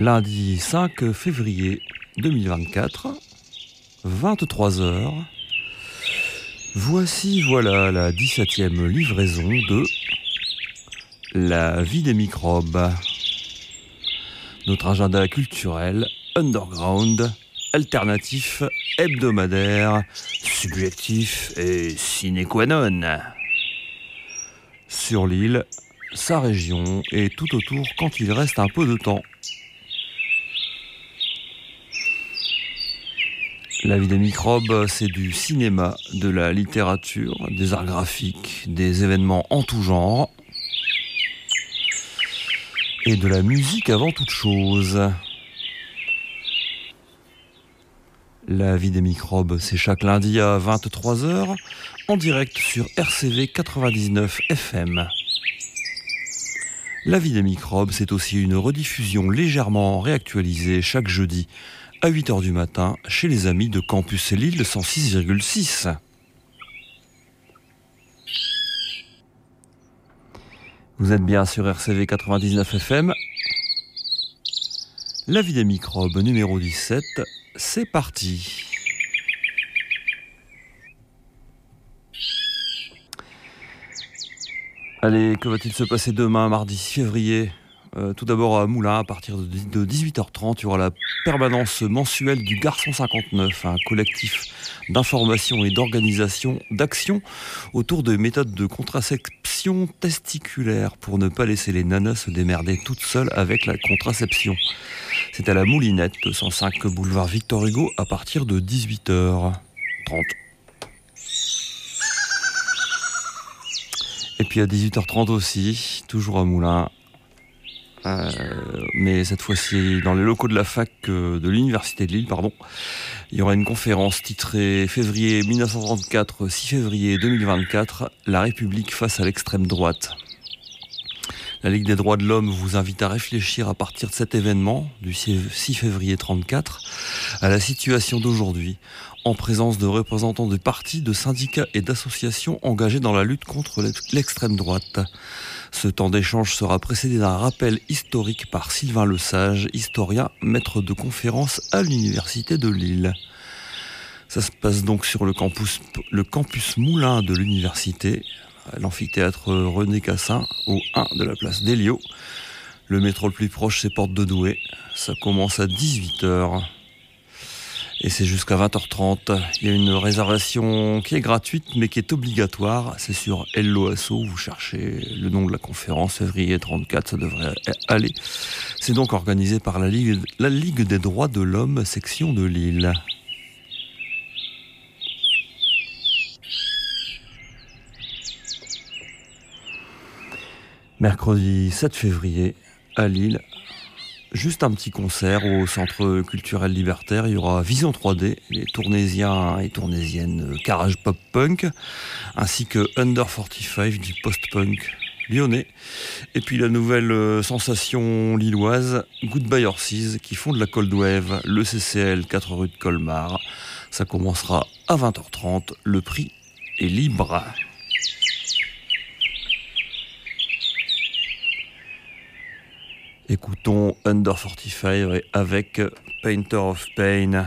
Lundi 5 février 2024, 23h. Voici voilà la 17e livraison de La vie des microbes. Notre agenda culturel, underground, alternatif, hebdomadaire, subjectif et sine qua non. Sur l'île, sa région et tout autour quand il reste un peu de temps. La vie des microbes, c'est du cinéma, de la littérature, des arts graphiques, des événements en tout genre et de la musique avant toute chose. La vie des microbes, c'est chaque lundi à 23h en direct sur RCV 99 FM. La vie des microbes, c'est aussi une rediffusion légèrement réactualisée chaque jeudi à 8h du matin chez les amis de Campus Lille 106,6. Vous êtes bien sur RCV 99 FM. La vie des microbes numéro 17, c'est parti. Allez, que va-t-il se passer demain, mardi 6 février? Euh, tout d'abord à Moulin, à partir de 18h30, il y aura la permanence mensuelle du Garçon 59, un collectif d'information et d'organisation d'action autour de méthodes de contraception testiculaire pour ne pas laisser les nanas se démerder toutes seules avec la contraception. C'est à la Moulinette, 105 boulevard Victor Hugo, à partir de 18h30. Et puis à 18h30 aussi, toujours à Moulins, euh, mais cette fois-ci dans les locaux de la fac euh, de l'Université de Lille, pardon. Il y aura une conférence titrée Février 1934, 6 février 2024, La République face à l'extrême droite. La Ligue des droits de l'homme vous invite à réfléchir à partir de cet événement du 6 février 34 à la situation d'aujourd'hui en présence de représentants de partis, de syndicats et d'associations engagés dans la lutte contre l'extrême droite. Ce temps d'échange sera précédé d'un rappel historique par Sylvain Lesage, historien, maître de conférence à l'Université de Lille. Ça se passe donc sur le campus, Moulin de l'université, l'amphithéâtre René Cassin, au 1 de la place d'Elio. Le métro le plus proche, c'est Porte de Douai. Ça commence à 18h. Et c'est jusqu'à 20h30. Il y a une réservation qui est gratuite mais qui est obligatoire. C'est sur Helloasso. Vous cherchez le nom de la conférence, février 34, ça devrait aller. C'est donc organisé par la Ligue, la Ligue des droits de l'homme, section de Lille. Mercredi 7 février, à Lille, Juste un petit concert au Centre culturel libertaire. Il y aura Vision 3D, les tournésiens et tournésiennes Carrage Pop Punk, ainsi que Under 45 du post-punk lyonnais. Et puis la nouvelle euh, sensation lilloise, Goodbye Horses, qui font de la cold wave, le CCL 4 rue de Colmar. Ça commencera à 20h30. Le prix est libre. Écoutons Under 45 avec Painter of Pain.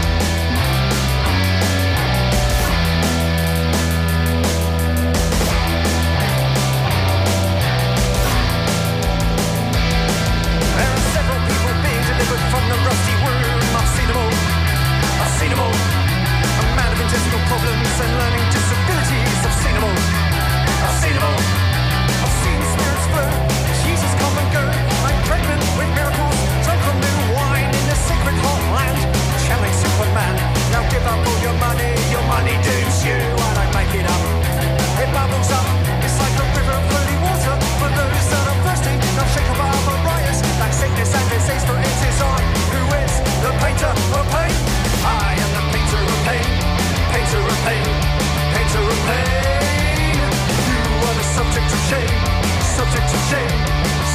autismal problems and learning disabilities. I've seen them all. I've seen them all. I've seen spirits burn, Jesus come and go. I'm pregnant with miracles. Drunk on new wine in the sacred homeland. Challenge Superman. Now give up all your money. Your money due.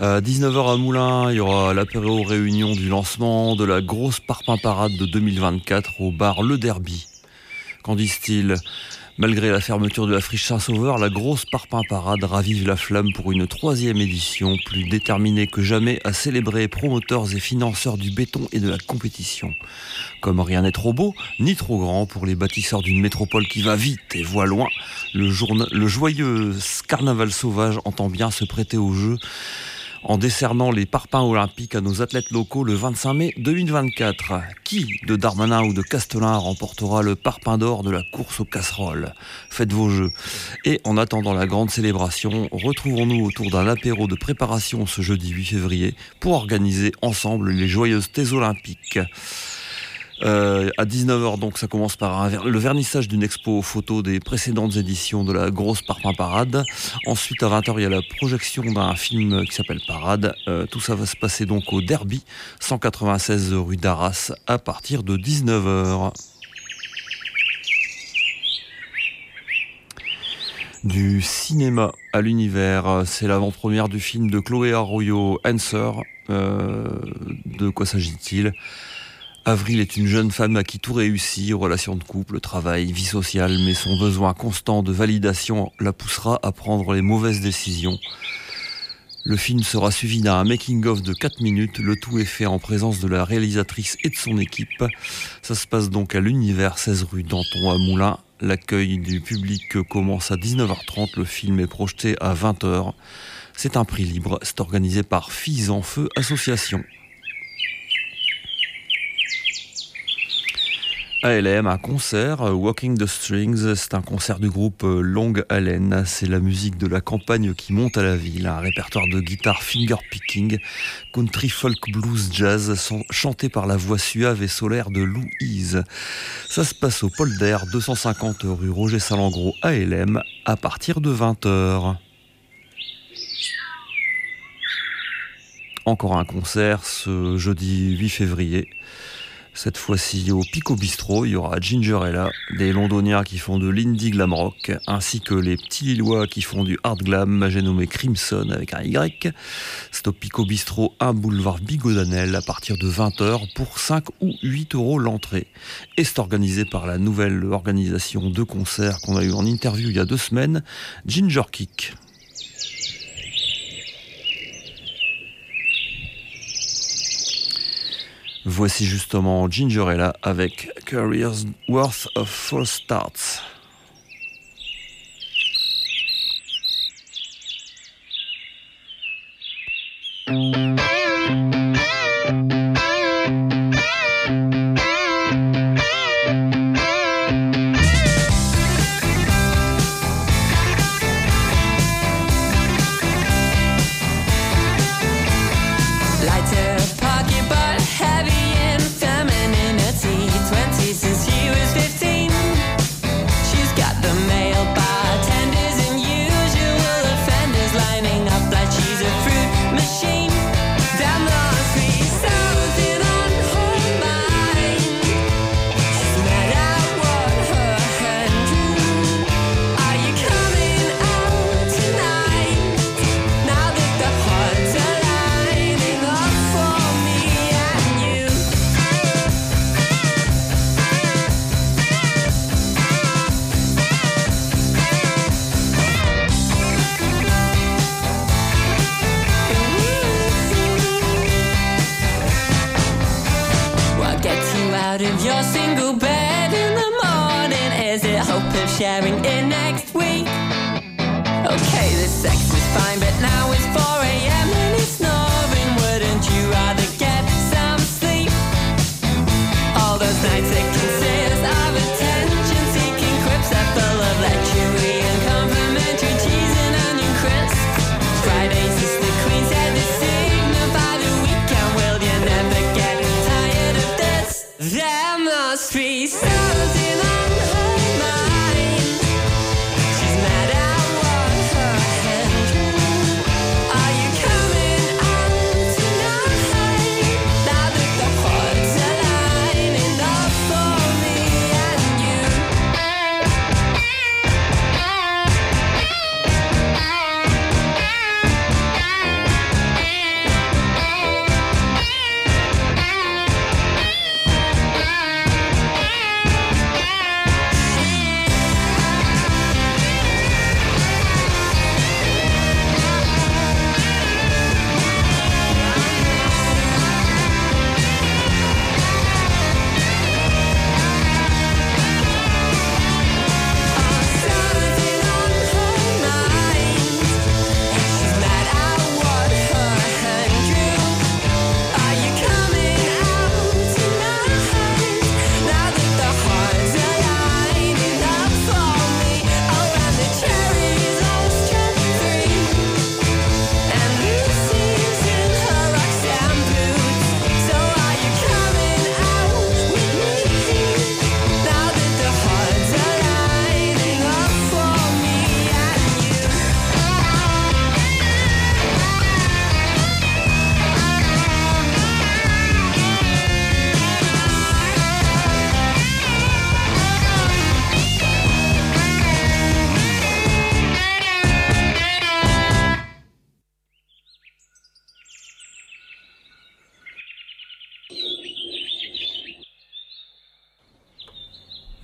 À 19h à Moulins, il y aura l'apéro réunion du lancement de la grosse parpaing parade de 2024 au bar Le Derby. Qu'en disent-ils? Malgré la fermeture de la friche Saint-Sauveur, la grosse parpaing parade ravive la flamme pour une troisième édition, plus déterminée que jamais à célébrer promoteurs et financeurs du béton et de la compétition. Comme rien n'est trop beau, ni trop grand pour les bâtisseurs d'une métropole qui va vite et voit loin, le joyeux carnaval sauvage entend bien se prêter au jeu en décernant les parpaings olympiques à nos athlètes locaux le 25 mai 2024. Qui de Darmanin ou de Castelin remportera le parpaing d'or de la course aux casseroles? Faites vos jeux. Et en attendant la grande célébration, retrouvons-nous autour d'un apéro de préparation ce jeudi 8 février pour organiser ensemble les joyeuses thèses olympiques. Euh, à 19h, donc, ça commence par le vernissage d'une expo photo des précédentes éditions de la grosse Parpaing Parade. Ensuite, à 20h, il y a la projection d'un film qui s'appelle Parade. Euh, tout ça va se passer donc au Derby, 196 rue d'Arras, à partir de 19h. Du cinéma à l'univers, c'est l'avant-première du film de Chloé Arroyo, Answer. Euh, de quoi s'agit-il? Avril est une jeune femme à qui tout réussit, relations de couple, travail, vie sociale, mais son besoin constant de validation la poussera à prendre les mauvaises décisions. Le film sera suivi d'un making-of de 4 minutes, le tout est fait en présence de la réalisatrice et de son équipe. Ça se passe donc à l'univers 16 rue Danton à Moulins. L'accueil du public commence à 19h30, le film est projeté à 20h. C'est un prix libre, c'est organisé par Filles en Feu Association. ALM, un concert, euh, Walking the Strings, c'est un concert du groupe euh, Long Halen. C'est la musique de la campagne qui monte à la ville, un répertoire de guitare finger picking, country folk blues jazz, chanté par la voix suave et solaire de Louise. Ça se passe au Polder, 250 rue Roger Salengro, ALM, à partir de 20h. Encore un concert ce jeudi 8 février cette fois-ci au Pico Bistro, il y aura Gingerella, des londoniens qui font de l'indie glam rock, ainsi que les petits lillois qui font du hard glam, j'ai nommé Crimson avec un Y. C'est au Pico Bistro, un boulevard Bigodanel à partir de 20h pour 5 ou 8 euros l'entrée. Et c'est organisé par la nouvelle organisation de concerts qu'on a eu en interview il y a deux semaines, Ginger Kick. Voici justement Gingerella avec Careers Worth of False Starts. Out of your single bed in the morning? Is it hope of sharing it next week? Okay, the sex is fine, but now it's 4 a.m.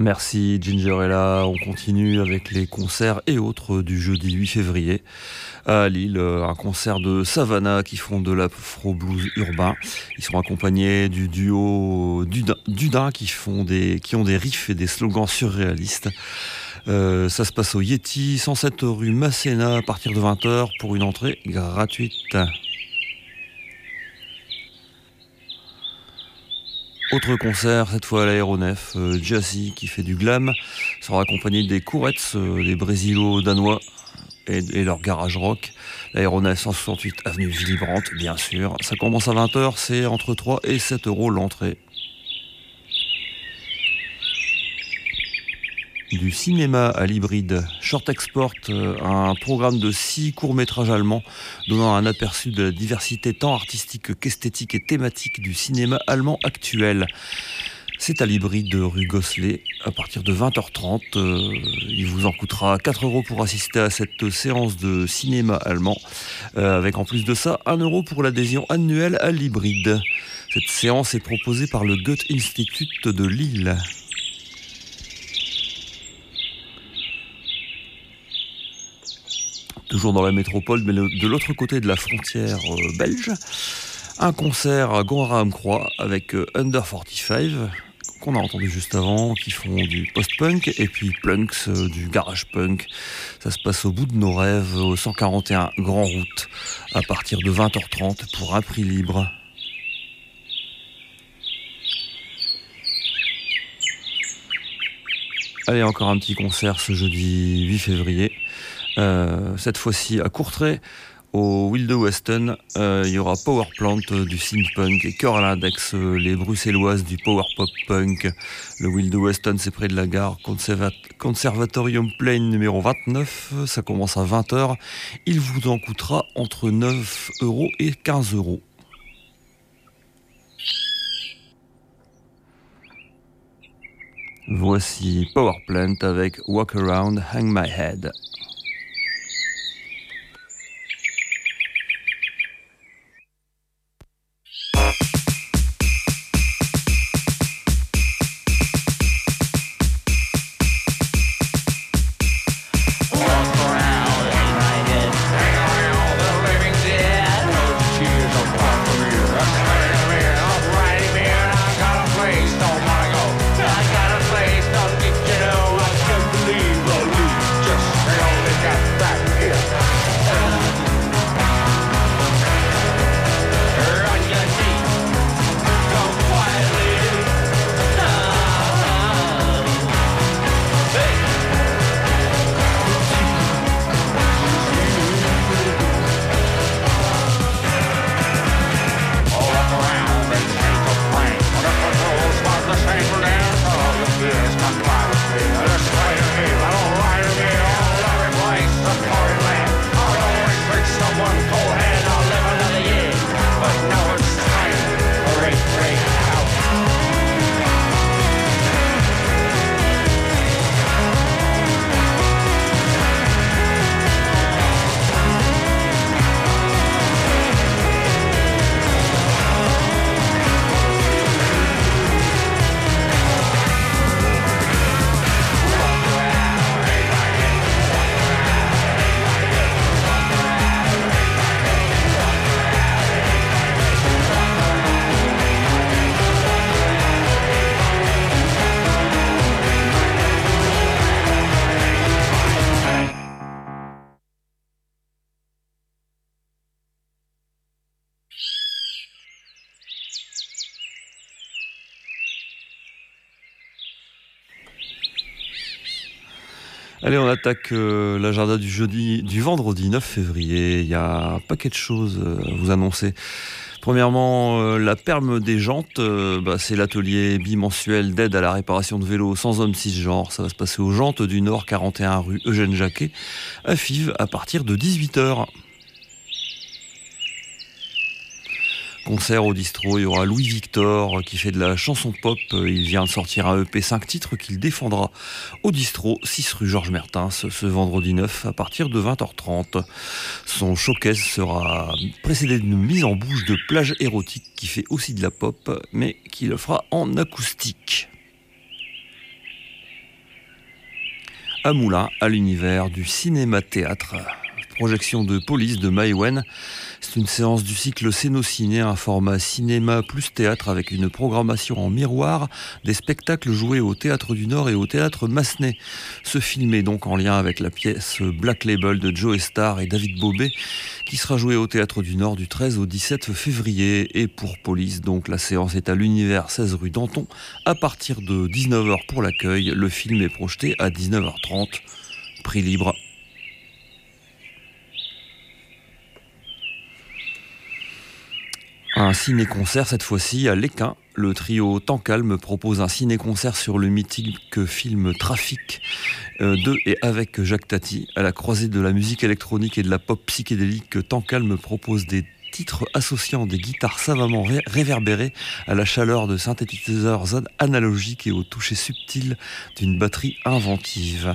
Merci Gingerella. On continue avec les concerts et autres du jeudi 8 février à Lille. euh, Un concert de Savannah qui font de l'afro-blues urbain. Ils sont accompagnés du duo Dudin, qui ont des riffs et des slogans surréalistes. Euh, ça se passe au Yeti, 107 rue Masséna à partir de 20h pour une entrée gratuite. Autre concert, cette fois à l'aéronef, euh, Jazzy qui fait du glam, sera accompagné des Courettes, euh, des Brésilo-Danois et, et leur garage rock. L'aéronef 168 avenue Willy bien sûr. Ça commence à 20h, c'est entre 3 et 7 euros l'entrée. Du cinéma à l'hybride, Short Export, euh, un programme de six courts-métrages allemands donnant un aperçu de la diversité tant artistique qu'esthétique et thématique du cinéma allemand actuel. C'est à l'hybride de rue Gosselet à partir de 20h30. euh, il vous en coûtera 4 euros pour assister à cette séance de cinéma allemand, euh, avec en plus de ça 1 euro pour l'adhésion annuelle à l'hybride. Cette séance est proposée par le Goethe Institut de Lille. Toujours dans la métropole, mais de l'autre côté de la frontière euh, belge. Un concert à Gonraham-Croix avec euh, Under 45, qu'on a entendu juste avant, qui font du post-punk, et puis Plunks, euh, du garage punk. Ça se passe au bout de nos rêves, au 141 Grand Route, à partir de 20h30 pour un prix libre. Allez, encore un petit concert ce jeudi 8 février. Euh, cette fois-ci à Courtrai, au Wilde Weston, euh, il y aura Power Plant euh, du synth punk et euh, les bruxelloises du power pop punk. Le Wilde Weston, c'est près de la gare Conservat- Conservatorium Plain numéro 29. Ça commence à 20h. Il vous en coûtera entre 9 euros et 15 euros. Voici Power Plant avec Walk Around, Hang My Head. Attaque euh, l'agenda du jeudi, du vendredi 9 février. Il y a un paquet de choses euh, à vous annoncer. Premièrement, euh, la perme des jantes, bah, c'est l'atelier bimensuel d'aide à la réparation de vélos sans homme cisgenre. Ça va se passer aux jantes du Nord, 41 rue Eugène Jacquet, à Fives, à partir de 18h. Concert au distro, il y aura Louis Victor qui fait de la chanson pop. Il vient de sortir un EP 5 titres qu'il défendra au distro 6 rue Georges Mertins ce vendredi 9 à partir de 20h30. Son showcase sera précédé d'une mise en bouche de plage érotique qui fait aussi de la pop mais qui le fera en acoustique. À à l'univers du cinéma-théâtre projection de Police de Maïwen. C'est une séance du cycle Cénociné, un format cinéma plus théâtre avec une programmation en miroir des spectacles joués au Théâtre du Nord et au Théâtre Massenet. Ce film est donc en lien avec la pièce Black Label de Joe Star et David Bobet qui sera joué au Théâtre du Nord du 13 au 17 février. Et pour Police, donc la séance est à l'univers 16 rue Danton à partir de 19h pour l'accueil. Le film est projeté à 19h30. Prix libre. Un ciné-concert cette fois-ci à l'Équin. Le trio Temps propose un ciné-concert sur le mythique film Trafic euh, de et avec Jacques Tati. À la croisée de la musique électronique et de la pop psychédélique, Temps Calme propose des titres associant des guitares savamment réverbérées à la chaleur de synthétiseurs analogiques et au toucher subtil d'une batterie inventive.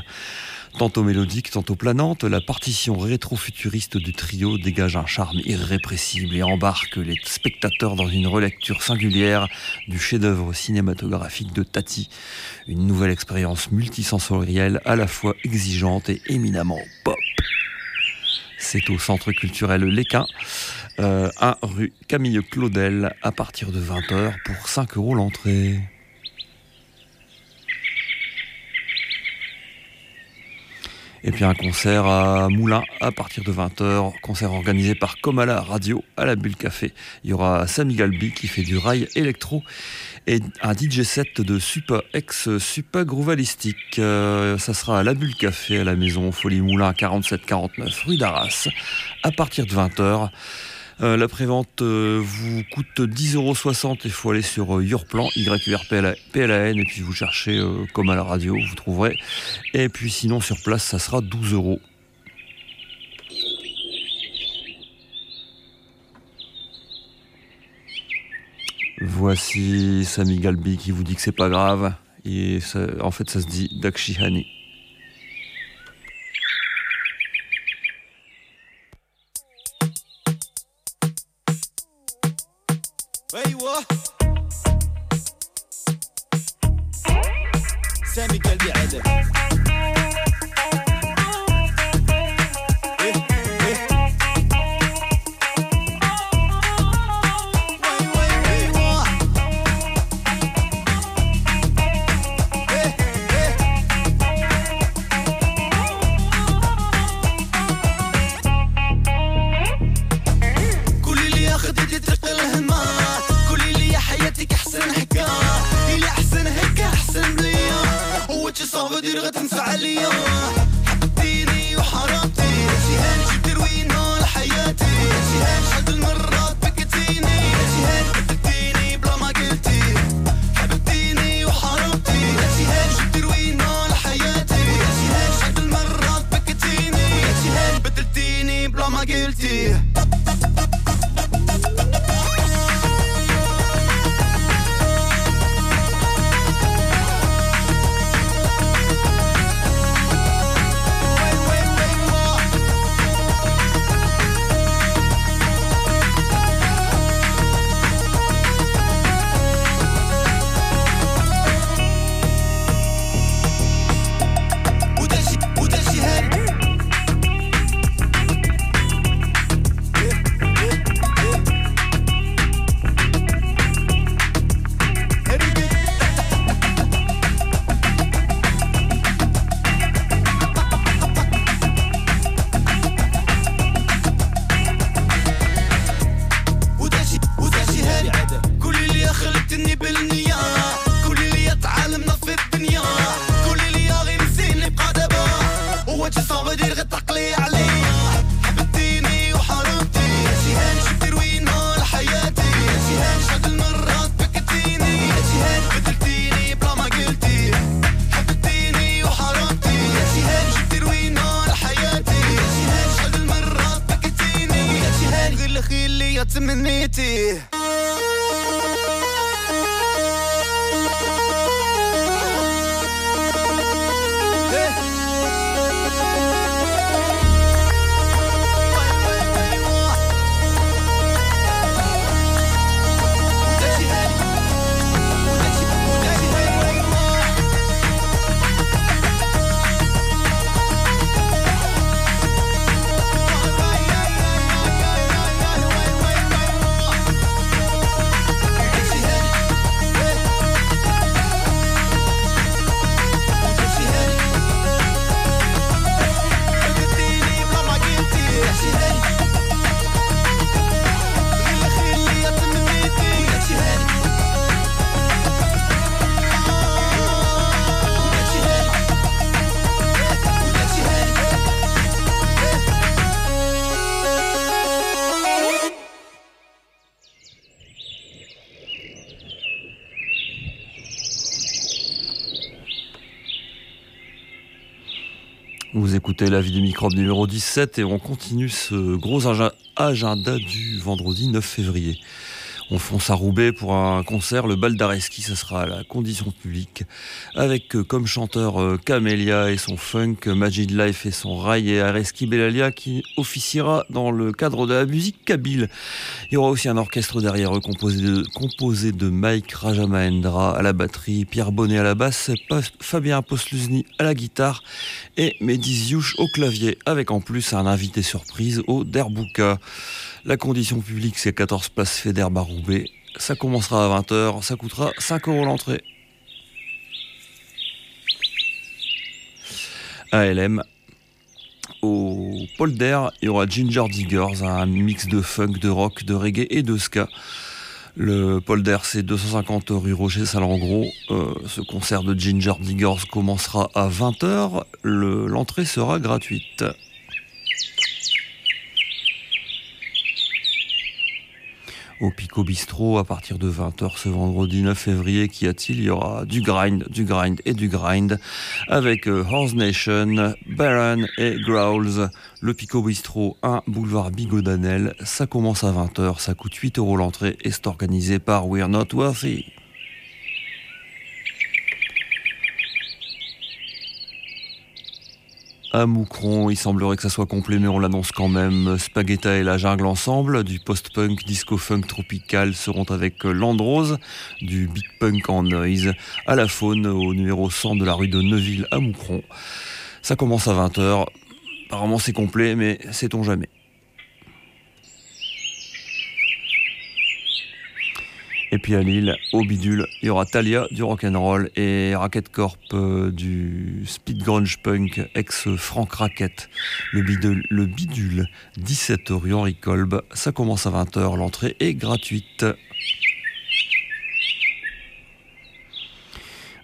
Tantôt mélodique, tantôt planante, la partition rétro-futuriste du trio dégage un charme irrépressible et embarque les spectateurs dans une relecture singulière du chef-d'œuvre cinématographique de Tati. Une nouvelle expérience multisensorielle à la fois exigeante et éminemment pop. C'est au centre culturel Léquin, euh, à rue Camille Claudel, à partir de 20h pour 5 euros l'entrée. Et puis un concert à Moulins à partir de 20h, concert organisé par Comala Radio à la Bulle Café. Il y aura Samy Galbi qui fait du rail électro et un DJ set de Super ex Super Groovalistique. Euh, ça sera à la Bulle Café à la maison Folie Moulin 4749 rue d'Arras à partir de 20h. Euh, la prévente euh, vous coûte 10,60€. Il faut aller sur euh, Yourplan, YURPLAN, et puis vous cherchez comme à la radio, vous trouverez. Et puis sinon, sur place, ça sera 12 euros. Voici Sami Galbi qui vous dit que c'est pas grave. Et en fait, ça se dit Dakshihani. La vie du microbe numéro 17 et on continue ce gros agenda du vendredi 9 février. On fonce à Roubaix pour un concert, le Bal d'Areski, ce sera à la condition publique, avec euh, comme chanteur euh, Camélia et son funk, Majid Life et son rail et Areski Belalia qui officiera dans le cadre de la musique kabyle. Il y aura aussi un orchestre derrière eux composé de, Mike Rajamahendra à la batterie, Pierre Bonnet à la basse, Fabien Postluzny à la guitare et Mehdi au clavier, avec en plus un invité surprise au Derbouka. La condition publique, c'est 14 places Feder Baroubé. Ça commencera à 20h, ça coûtera 5 euros l'entrée. ALM. Au polder, il y aura Ginger Diggers, un mix de funk, de rock, de reggae et de ska. Le polder, c'est 250 rue Roger Salengro. Euh, ce concert de Ginger Diggers commencera à 20h. L'entrée sera gratuite. Au Pico Bistro à partir de 20h ce vendredi 9 février. Qu'y a-t-il? Il y aura du grind, du grind et du grind avec euh, Horse Nation, Baron et Growls. Le Pico Bistro 1 boulevard Bigodanel. Ça commence à 20h, ça coûte 8 euros l'entrée et c'est organisé par We're Not Worthy. À Moucron. Il semblerait que ça soit complet, mais on l'annonce quand même. Spagetta et la jungle ensemble, du post-punk, disco-funk tropical seront avec Landrose, du big punk en noise, à la faune, au numéro 100 de la rue de Neuville à Moucron. Ça commence à 20h. Apparemment c'est complet, mais sait-on jamais. Et puis à Lille, au bidule, il y aura Talia du rock'n'roll et Racket Corp euh, du speed grunge punk ex Frank Racket. Le bidule, le bidule 17 rue Henri Kolb. Ça commence à 20h, l'entrée est gratuite.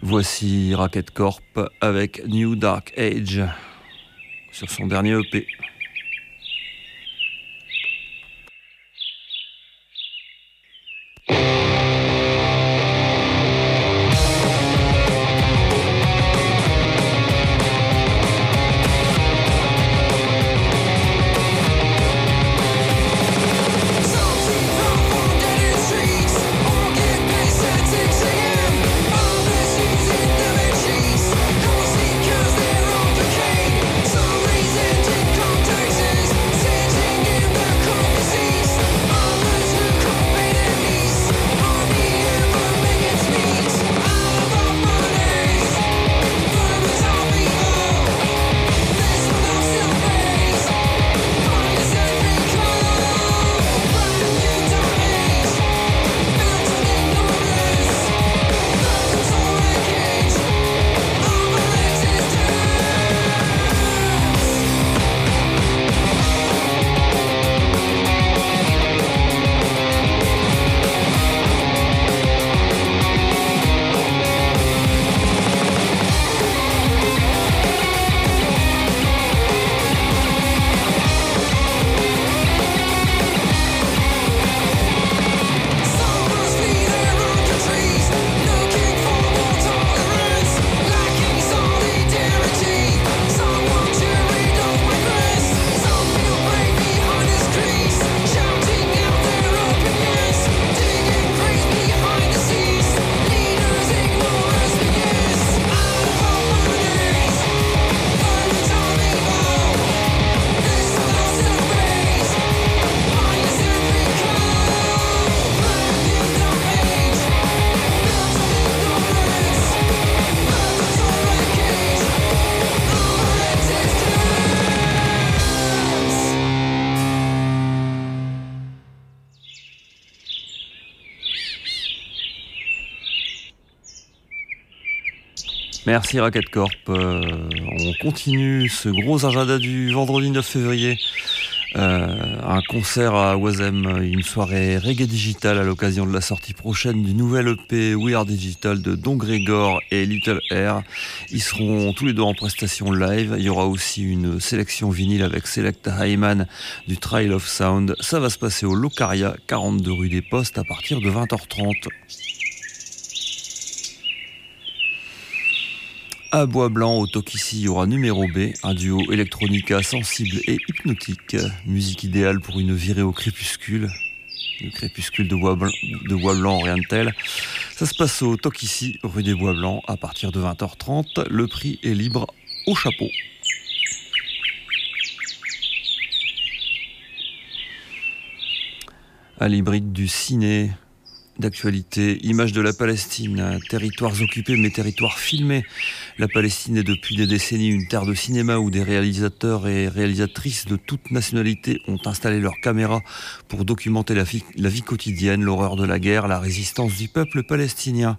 Voici Racket Corp avec New Dark Age sur son dernier EP. Merci Racket Corp. Euh, on continue ce gros agenda du vendredi 9 février. Euh, un concert à Wazem, une soirée reggae digital à l'occasion de la sortie prochaine du nouvel EP We Are Digital de Don Grégor et Little Air. Ils seront tous les deux en prestation live. Il y aura aussi une sélection vinyle avec Select Hyman du Trial of Sound. Ça va se passer au Locaria, 42 rue des Postes, à partir de 20h30. À Bois Blanc, au Tokissi, il y aura numéro B, un duo électronica sensible et hypnotique. Musique idéale pour une virée au crépuscule. Le crépuscule de Bois Blanc, de Bois Blanc rien de tel. Ça se passe au Tokissi, rue des Bois Blancs, à partir de 20h30. Le prix est libre au chapeau. À l'hybride du ciné, d'actualité, images de la Palestine, territoires occupés mais territoires filmés. La Palestine est depuis des décennies une terre de cinéma où des réalisateurs et réalisatrices de toute nationalité ont installé leurs caméras pour documenter la vie, quotidienne, l'horreur de la guerre, la résistance du peuple palestinien.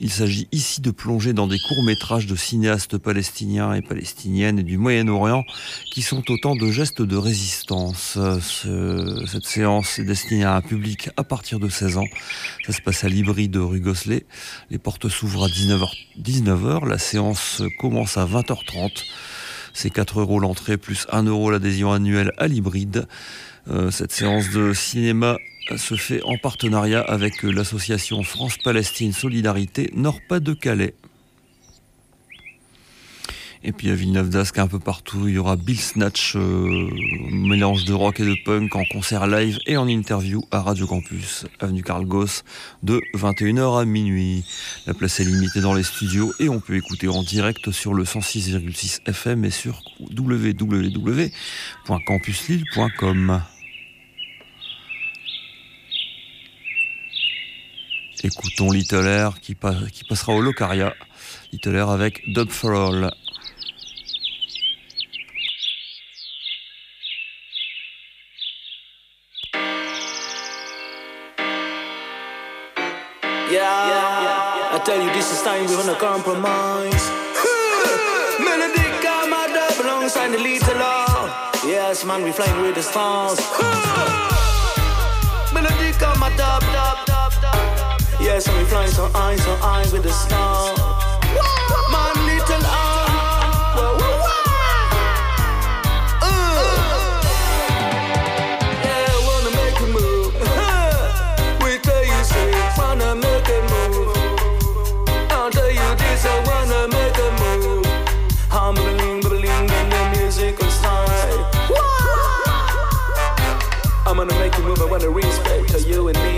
Il s'agit ici de plonger dans des courts-métrages de cinéastes palestiniens et palestiniennes et du Moyen-Orient qui sont autant de gestes de résistance. Ce, cette séance est destinée à un public à partir de 16 ans. Ça se passe à l'hybride de rue Gosselet. Les portes s'ouvrent à 19h, 19h. La séance commence à 20h30. C'est 4 euros l'entrée plus 1 euro l'adhésion annuelle à l'hybride. Euh, cette séance de cinéma se fait en partenariat avec l'association France-Palestine Solidarité Nord-Pas-de-Calais. Et puis à Villeneuve d'Ascq, un peu partout, il y aura Bill Snatch, euh, mélange de rock et de punk en concert live et en interview à Radio Campus, avenue Carl Goss, de 21h à minuit. La place est limitée dans les studios et on peut écouter en direct sur le 106,6 FM et sur www.campuslille.com. Écoutons Little Air qui, qui passera au Locaria. Little Air avec Dub for All. Tell you, this is time we're gonna compromise. Melody got my dub alongside the little law. Yes, man, we flying with the stars. Melody got my dub, dub, dub, dub. Yes, and we flying so high, so high with the stars. Wanna respect to you and me.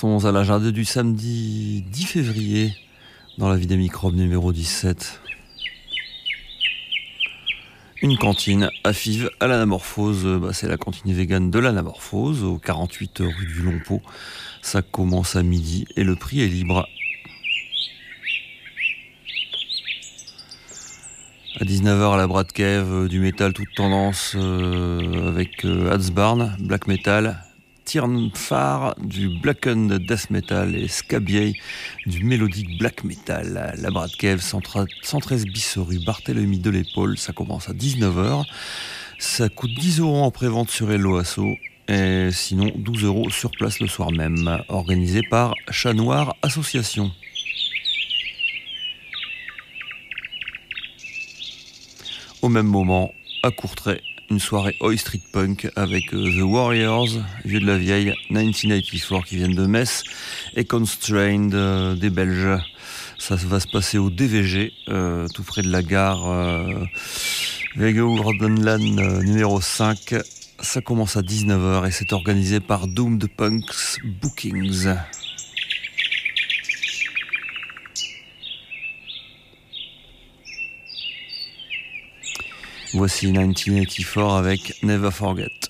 Passons à l'agenda du samedi 10 février dans la vie des microbes numéro 17. Une cantine à Fives à l'anamorphose, bah, c'est la cantine végane de l'anamorphose au 48 rue du Longpot. Ça commence à midi et le prix est libre. À 19h à la Brad Cave, du métal toute tendance euh, avec euh, Hadsbarn, black metal, phare du blackened death metal et Scabier du mélodique black metal. La Brad Cave, 113 bis rue Barthélemy de l'épaule, ça commence à 19h. Ça coûte 10 euros en prévente sur Hello Asso et sinon 12 euros sur place le soir même, organisé par Chat Noir Association. Au même moment, à Courtrai, une soirée Oi Street Punk avec euh, The Warriors, vieux de la vieille, 1994 qui viennent de Metz, et Constrained euh, des Belges. Ça va se passer au DVG, euh, tout près de la gare euh, numéro 5. Ça commence à 19h et c'est organisé par Doomed Punks Bookings. Voici 1984 avec Never Forget.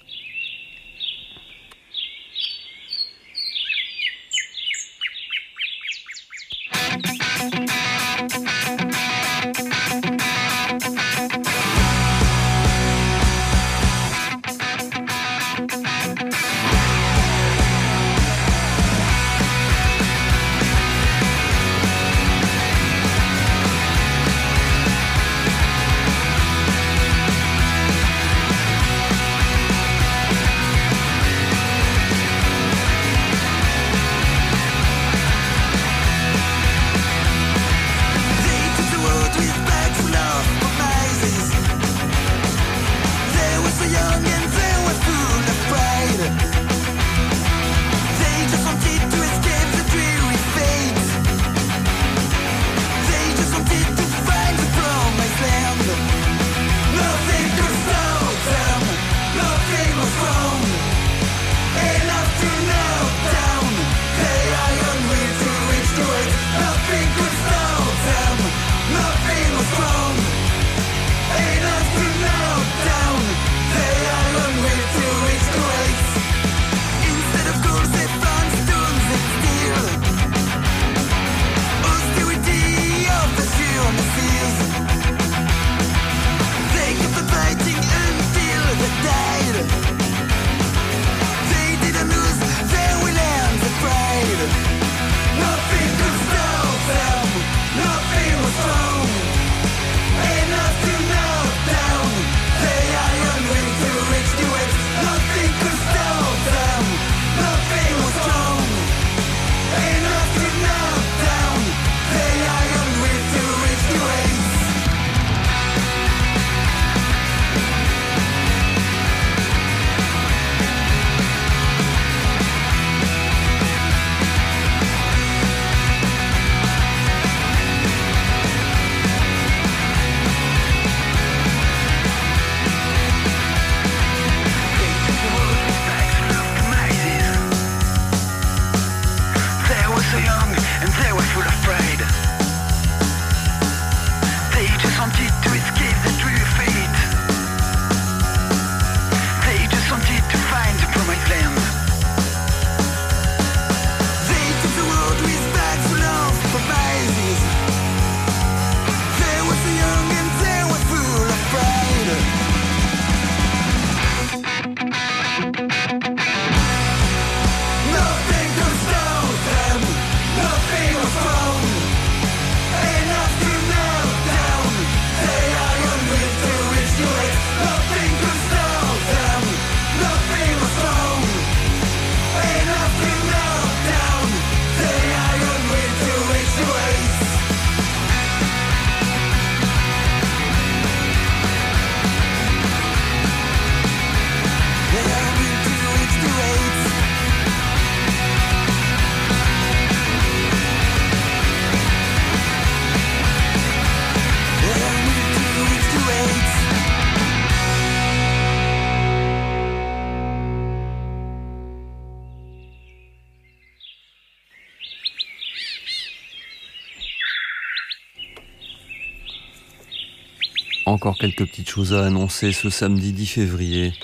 Encore quelques petites choses à annoncer ce samedi 10 février.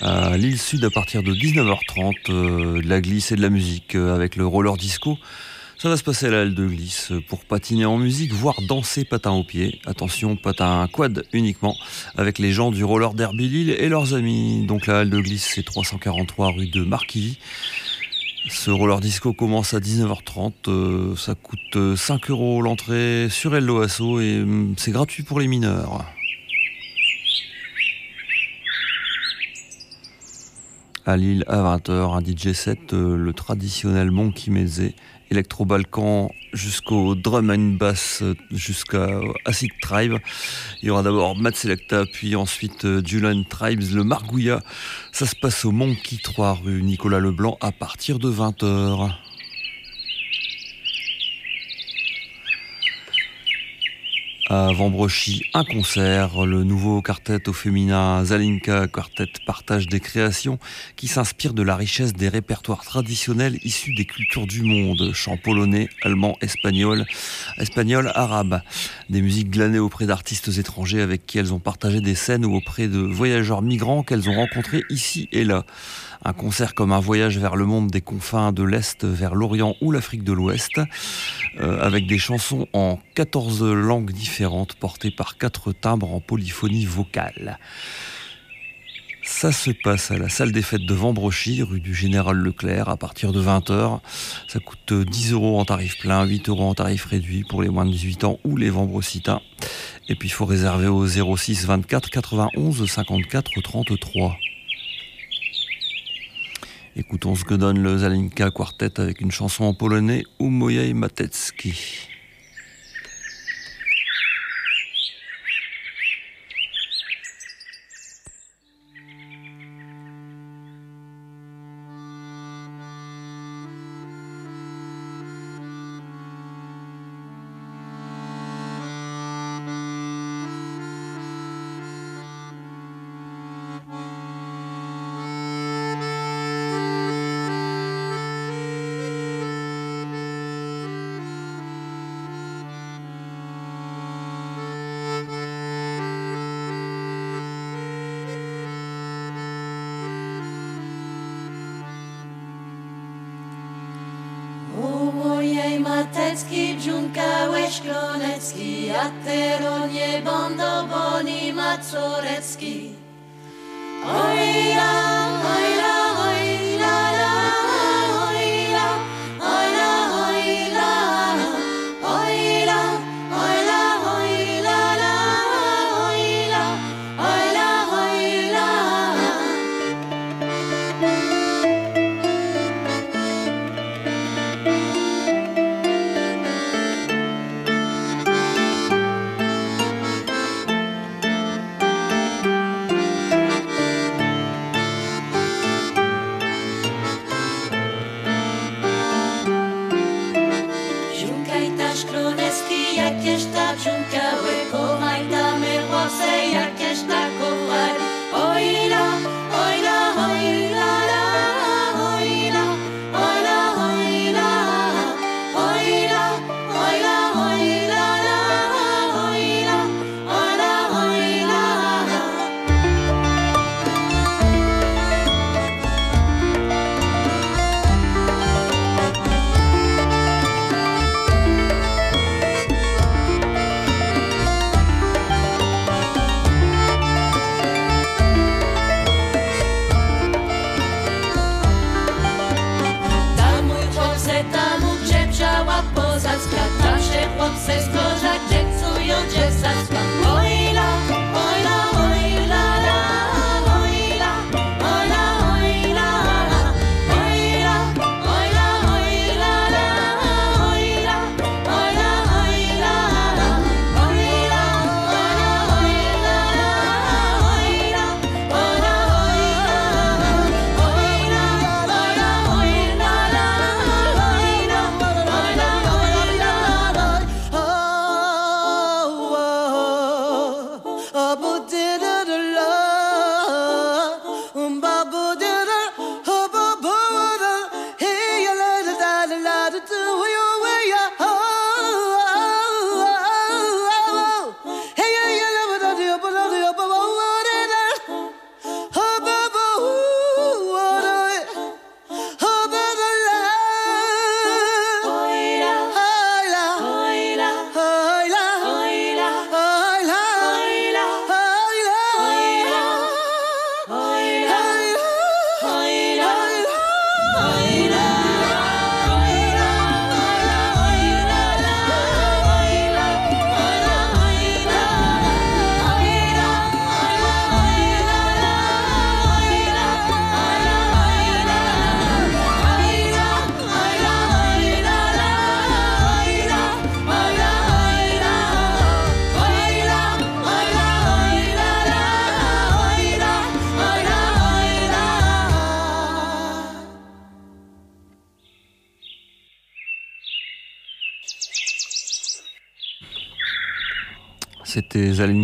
À l'île Sud, à partir de 19h30, euh, de la glisse et de la musique euh, avec le roller disco. Ça va se passer à la halle de glisse pour patiner en musique, voire danser patin au pied. Attention, patin quad uniquement, avec les gens du roller derby Lille et leurs amis. Donc la halle de glisse, c'est 343 rue de Marquilly. Ce roller disco commence à 19h30, euh, ça coûte 5 euros l'entrée sur Hello Asso et hum, c'est gratuit pour les mineurs. À Lille à 20h, un DJ set, euh, le traditionnel Monkey Meze, électro-balkan jusqu'au drum and bass, euh, jusqu'à Acid Tribe. Il y aura d'abord Matt Selecta, puis ensuite euh, Julian Tribes, le Margouilla. Ça se passe au Monkey 3 rue Nicolas Leblanc à partir de 20h. À Vambrochy un concert, le nouveau quartet au féminin Zalinka Quartet partage des créations qui s'inspirent de la richesse des répertoires traditionnels issus des cultures du monde, chant polonais, allemand, espagnol, espagnol, arabe, des musiques glanées auprès d'artistes étrangers avec qui elles ont partagé des scènes ou auprès de voyageurs migrants qu'elles ont rencontrés ici et là. Un concert comme un voyage vers le monde des confins de l'Est vers l'Orient ou l'Afrique de l'Ouest, euh, avec des chansons en 14 langues différentes portées par quatre timbres en polyphonie vocale. Ça se passe à la salle des fêtes de Vambrochy, rue du Général Leclerc, à partir de 20h. Ça coûte 10 euros en tarif plein, 8 euros en tarif réduit pour les moins de 18 ans ou les Vambrocitains. Et puis il faut réserver au 06 24 91 54 33. Écoutons ce que donne le Zalinka Quartet avec une chanson en polonais, Umojej Matecki.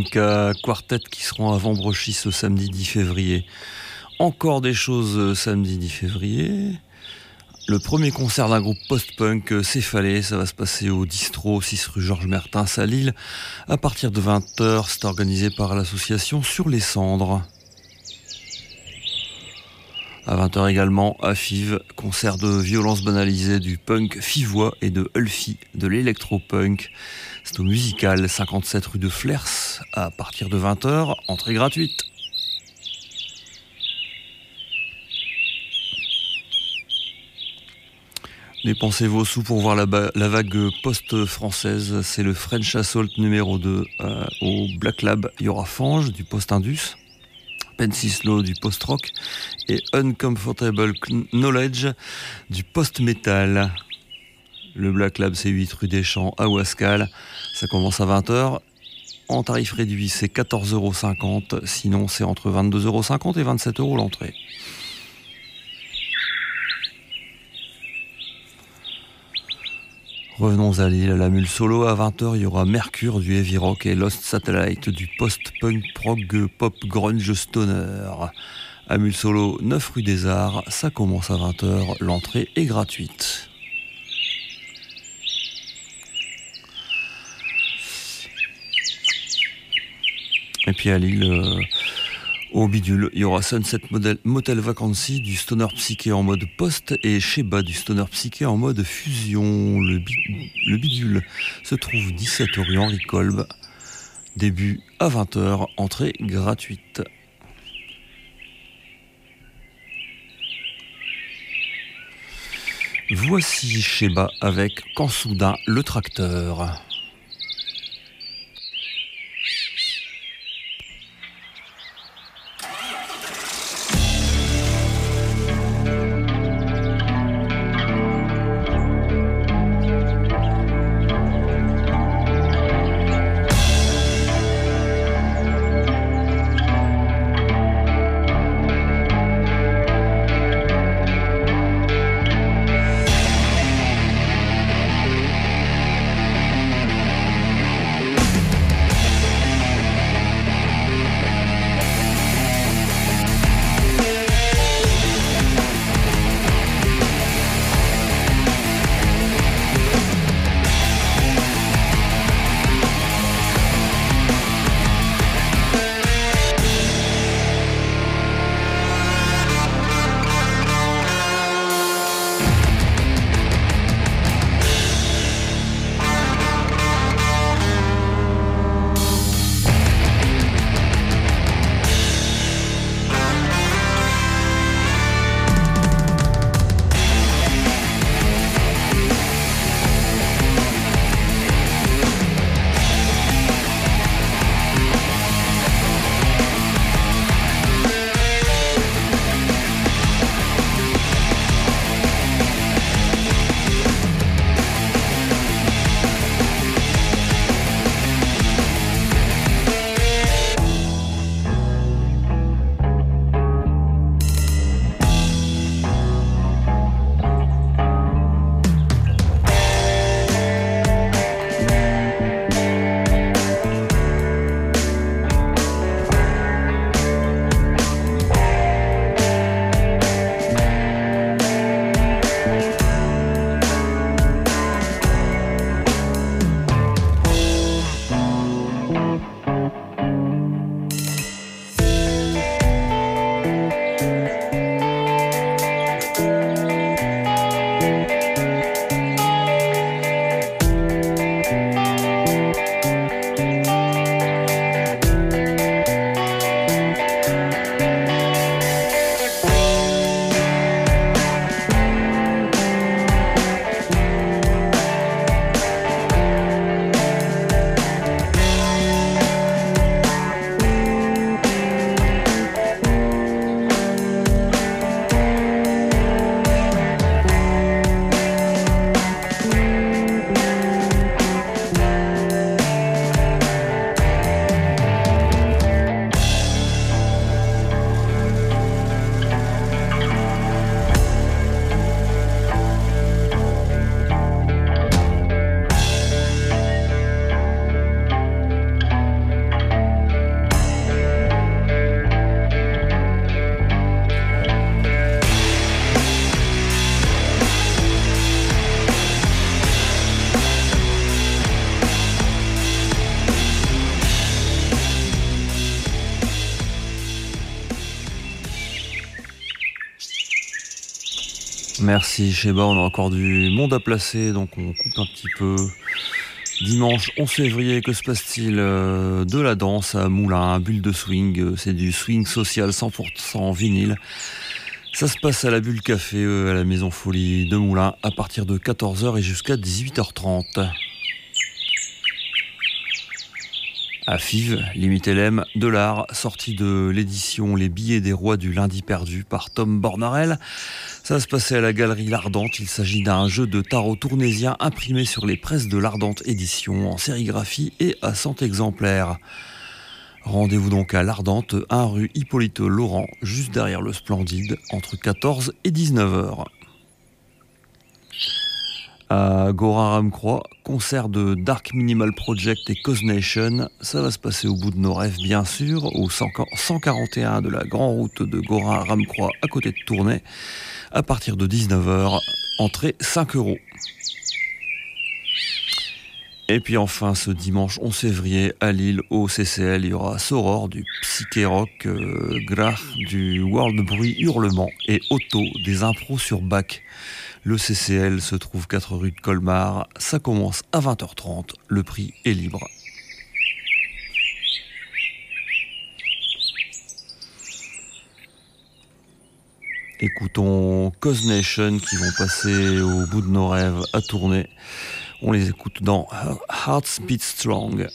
C'était Zalinka Quartet qui seront avant Brochis ce samedi 10 février. Encore des choses euh, samedi 10 février. Le premier concert d'un groupe post-punk euh, Céphalée, ça va se passer au Distro 6 rue Georges Mertins à Lille à partir de 20h. C'est organisé par l'association Sur les Cendres. À 20h également, à FIV, concert de violence banalisée du punk fivois et de Ulfi, de l'électro-punk. C'est au musical 57 rue de Flers à partir de 20h, entrée gratuite. Dépensez vos sous pour voir la, vague post-française? C'est le French Assault numéro 2 euh, au Black Lab. Il y aura Fange du post-indus, Pensislo du post-rock et Uncomfortable Knowledge du post-metal. Le Black Lab, c'est 8 rue des Champs à Ouascal. Ça commence à 20h. En tarif réduit, c'est 14,50€. Sinon, c'est entre 22,50€ et 27€ l'entrée. Revenons à Lille, à la mule solo. À 20h, il y aura Mercure du heavy rock et Lost Satellite du post-punk prog pop grunge stoner. À mule solo, 9 rue des Arts. Ça commence à 20h. L'entrée est gratuite. Et puis à Lille, euh, au bidule, il y aura Sunset Motel Vacancy du stoner psyché en mode post et Sheba du stoner psyché en mode fusion. Le, bidule se trouve 17 rue Henri Kolb. Début à 20h, entrée gratuite. Voici Sheba avec Quand soudain le tracteur. Merci Sheba, on a encore du monde à placer, donc on coupe un petit peu. Dimanche 11 février, que se passe-t-il euh, De la danse à Moulin, bulle de swing, euh, c'est du swing social 100% vinyle. Ça se passe à la Bulle Café, euh, à la Maison Folie de Moulin, à partir de 14h et jusqu'à 18h30. À FIV, limité LM, de l'art, sorti de l'édition Les billets des rois du lundi perdu par Tom Bornarel. Ça se passer à la galerie L'Ardente. Il s'agit d'un jeu de tarot tournésien imprimé sur les presses de l'Ardente édition en sérigraphie et à 100 exemplaires. Rendez-vous donc à l'Ardente, 1 rue Hippolyte Laurent, juste derrière le Splendide, entre 14 et 19 h à Gora Ramcroix, concert de Dark Minimal Project et Cause Nation. Ça va se passer au bout de nos rêves, bien sûr, au 141 de la grande route de Gora Ramcroix, à côté de Tournai, à partir de 19h. Entrée 5 euros. Et puis enfin, ce dimanche 11 février, à Lille, au CCL, il y aura Soror, du psyché rock, euh, Grach, du world bruit hurlement, et Otto, des impros sur bac. Le CCL se trouve 4 rue de Colmar. Ça commence à 20h30. Le prix est libre. Écoutons Cause Nation qui vont passer au bout de nos rêves à tourner. On les écoute dans Hearts Beat Strong.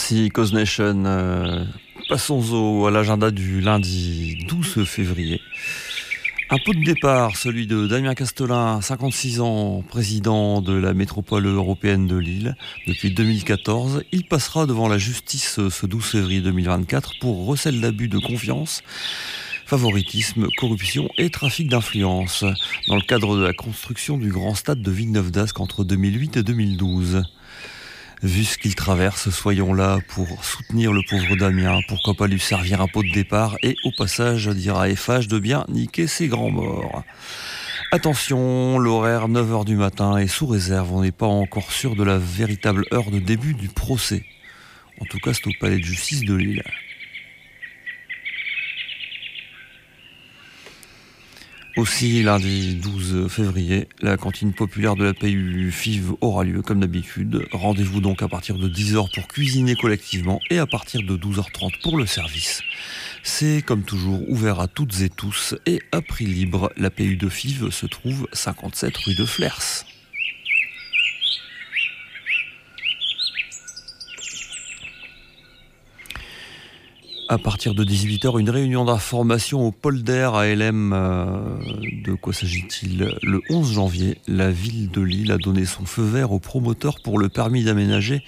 Merci Cause. Euh, passons au, à l'agenda du lundi 12 février. Un pot de départ, celui de Damien Castelin, 56 ans, président de la métropole européenne de Lille depuis 2014. Il passera devant la justice ce 12 février 2024 pour recel d'abus de confiance, favoritisme, corruption et trafic d'influence dans le cadre de la construction du grand stade de Villeneuve d'Ascq entre 2008 et 2012. Vu ce qu'il traverse, soyons là pour soutenir le pauvre Damien, pourquoi pas lui servir un pot de départ et au passage dire à FH de bien niquer ses grands morts. Attention, l'horaire 9h du matin est sous réserve, on n'est pas encore sûr de la véritable heure de début du procès. En tout cas, c'est au palais de justice de Lille. Aussi, lundi 12 février, la cantine populaire de la PU FIV aura lieu comme d'habitude. Rendez-vous donc à partir de 10h pour cuisiner collectivement et à partir de 12h30 pour le service. C'est comme toujours ouvert à toutes et tous et à prix libre. La PU de FIV se trouve 57 rue de Flers. À partir de 18h, une réunion d'information au polder à LM. Euh, de quoi s'agit-il? Le 11 janvier, la ville de Lille a donné son feu vert au promoteur pour le permis d'aménager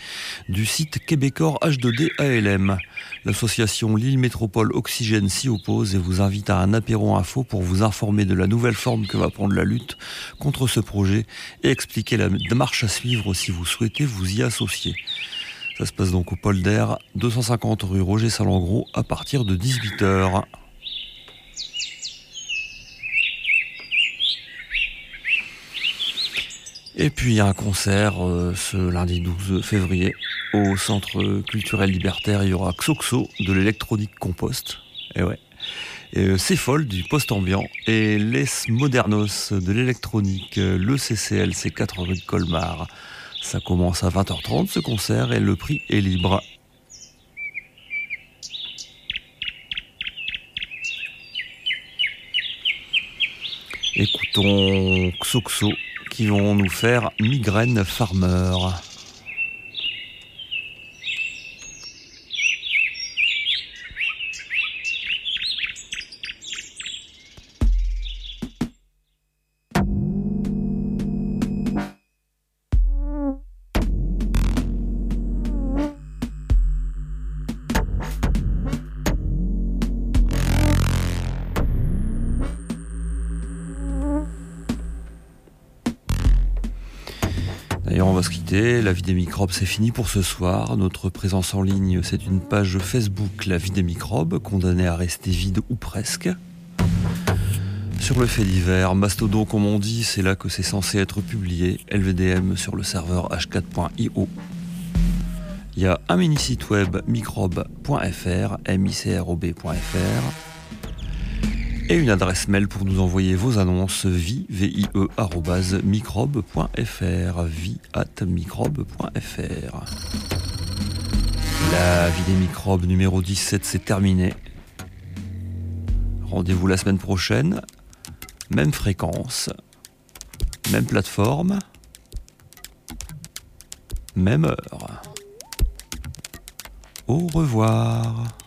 du site québécois H2D ALM. L'association Lille Métropole Oxygène s'y oppose et vous invite à un apéro info pour vous informer de la nouvelle forme que va prendre la lutte contre ce projet et expliquer la démarche à suivre si vous souhaitez vous y associer. Ça se passe donc au polder, 250 rue Roger Salengro, à partir de 18h. Et puis un concert euh, ce lundi 12 février au Centre culturel libertaire. Il y aura Xoxo de l'électronique compost. Et ouais. Euh, C'est folle du post-ambiant et Les Modernos de l'électronique, euh, le CCL, c'est 4 rue de Colmar. Ça commence à 20h30 ce concert et le prix est libre. Écoutons Xoxo qui vont nous faire Migraine Farmer. La vie des microbes, c'est fini pour ce soir. Notre présence en ligne, c'est une page Facebook, La vie des microbes, condamnée à rester vide ou presque. Sur le fait divers, Mastodon, comme on dit, c'est là que c'est censé être publié. LVDM sur le serveur h4.io. Il y a un mini site web microbe.fr, microb.fr et une adresse mail pour nous envoyer vos annonces vie, vie microbe.fr, vie microbe.fr. La vie des microbes numéro 17, c'est terminé. Rendez-vous la semaine prochaine, même fréquence, même plateforme, même heure. Au revoir.